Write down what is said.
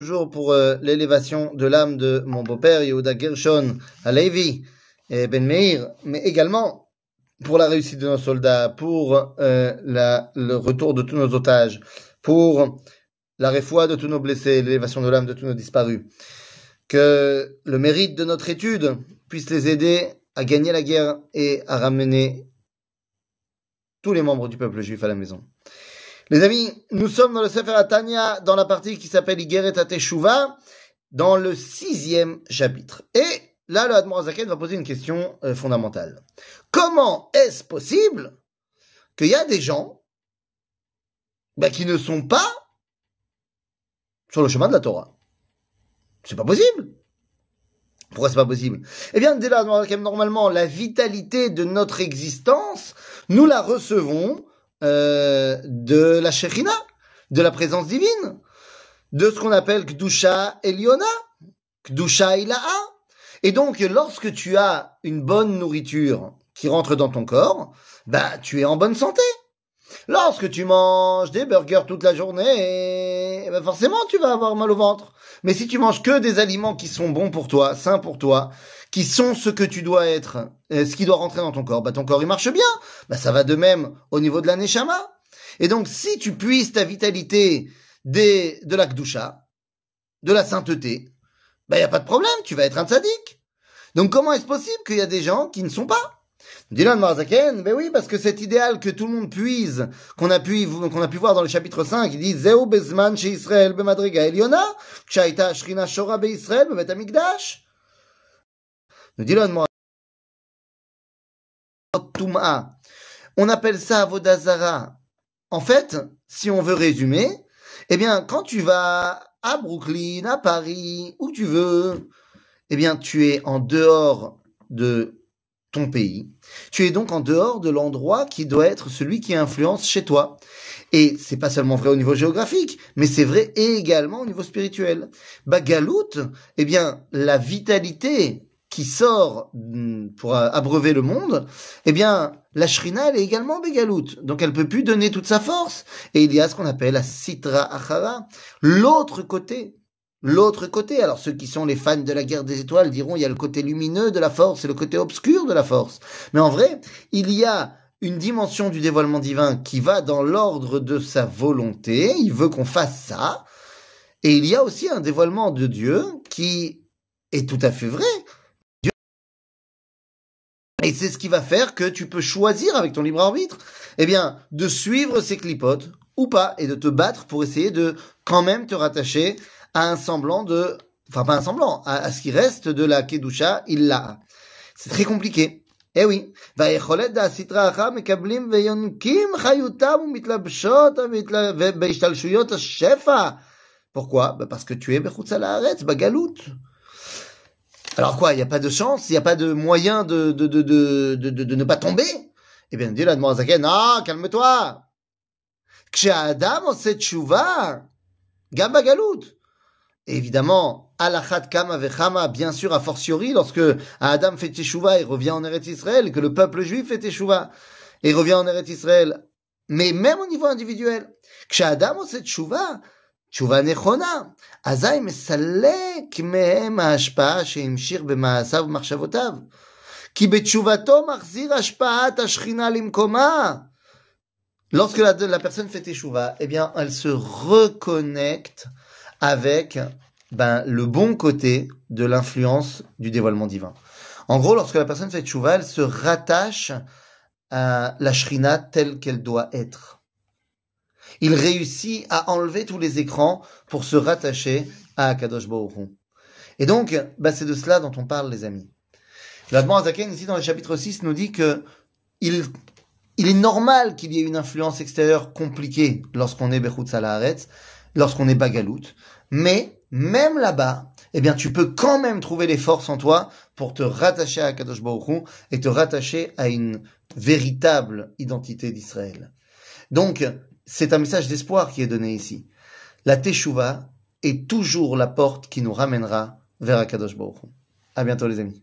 toujours pour euh, l'élévation de l'âme de mon beau-père Yehuda Gershon Alevi et Ben Meir, mais également pour la réussite de nos soldats, pour euh, le retour de tous nos otages, pour la réfoie de tous nos blessés, l'élévation de l'âme de tous nos disparus. Que le mérite de notre étude puisse les aider à gagner la guerre et à ramener tous les membres du peuple juif à la maison. Les amis, nous sommes dans le Sefer Atania, dans la partie qui s'appelle Igeret Ateshuva, dans le sixième chapitre. Et là, le Admorazaken va poser une question euh, fondamentale. Comment est-ce possible qu'il y a des gens bah, qui ne sont pas sur le chemin de la Torah? C'est pas possible. Pourquoi c'est pas possible? Eh bien, dès là, normalement, la vitalité de notre existence, nous la recevons euh, de la Shekhinah, de la présence divine, de ce qu'on appelle Kdusha Eliona, Kdusha Ilaha. Et donc, lorsque tu as une bonne nourriture qui rentre dans ton corps, bah, tu es en bonne santé. Lorsque tu manges des burgers toute la journée, bah forcément, tu vas avoir mal au ventre. Mais si tu manges que des aliments qui sont bons pour toi, sains pour toi, qui sont ce que tu dois être, euh, ce qui doit rentrer dans ton corps, bah ton corps il marche bien. Bah ça va de même au niveau de la neshama. Et donc si tu puisses ta vitalité des, de la kdusha, de la sainteté, bah y a pas de problème, tu vas être un tzaddik. Donc comment est-ce possible qu'il y a des gens qui ne sont pas? Dylan Marzaken, ben oui, parce que cet idéal que tout le monde puise, qu'on a pu, qu'on a pu voir dans le chapitre 5, il dit, Israël be amigdash. Dylan On appelle ça Vodazara. En fait, si on veut résumer, eh bien, quand tu vas à Brooklyn, à Paris, où tu veux, eh bien, tu es en dehors de ton pays. Tu es donc en dehors de l'endroit qui doit être celui qui influence chez toi. Et c'est pas seulement vrai au niveau géographique, mais c'est vrai également au niveau spirituel. Bagalout, eh bien, la vitalité qui sort mm, pour abreuver le monde, eh bien, la shrina, elle est également bégalout. Donc, elle peut plus donner toute sa force. Et il y a ce qu'on appelle la sitra achara, l'autre côté l'autre côté. Alors ceux qui sont les fans de la guerre des étoiles diront il y a le côté lumineux de la force et le côté obscur de la force. Mais en vrai, il y a une dimension du dévoilement divin qui va dans l'ordre de sa volonté, il veut qu'on fasse ça, et il y a aussi un dévoilement de Dieu qui est tout à fait vrai. Et c'est ce qui va faire que tu peux choisir avec ton libre arbitre, eh bien, de suivre ces clipotes ou pas, et de te battre pour essayer de quand même te rattacher à un semblant de, enfin pas un semblant, à, ce qui reste de la kedusha, il l'a. C'est très compliqué. Eh oui. Pourquoi? Bah Parce que tu es bechutz bagalout. Alors quoi, il n'y a pas de chance, il n'y a pas de moyen de, de, de, de, de ne pas tomber? Eh bien, dit la Zaken, ah, calme-toi! Adam Gamba Galout Évidemment, Alachat Kama Vechama, bien sûr, a fortiori, lorsque Adam fait Teshuvah et revient en Eretz Israël, que le peuple juif fait Teshuvah et revient en Eretz Israël. Mais même au niveau individuel, Adam Adam Teshuvah, תשובה נכונה, אזי מסלק מהם ההשפעה שהמשיך במעשיו ובמחשבותיו. כי בתשובתו מחזיר השפעת השכינה למקומה. Lorsque la, la personne fait teshuva, eh bien, elle se reconnecte avec ben, le bon côté de l'influence du dévoilement divin. En gros, lorsque la personne fait tchouva, elle se rattache à la shrina telle qu'elle doit être. Il réussit à enlever tous les écrans pour se rattacher à Akadosh Baruch Et donc, ben, c'est de cela dont on parle, les amis. L'Admon Azaken, ici dans le chapitre 6, nous dit que il, il est normal qu'il y ait une influence extérieure compliquée lorsqu'on est Bechut Salaharetz, lorsqu'on est bagalout. Mais même là-bas, eh bien, tu peux quand même trouver les forces en toi pour te rattacher à Kadosh Baruch et te rattacher à une véritable identité d'Israël. Donc, c'est un message d'espoir qui est donné ici. La Teshuvah est toujours la porte qui nous ramènera vers Akadosh Baruch À bientôt les amis.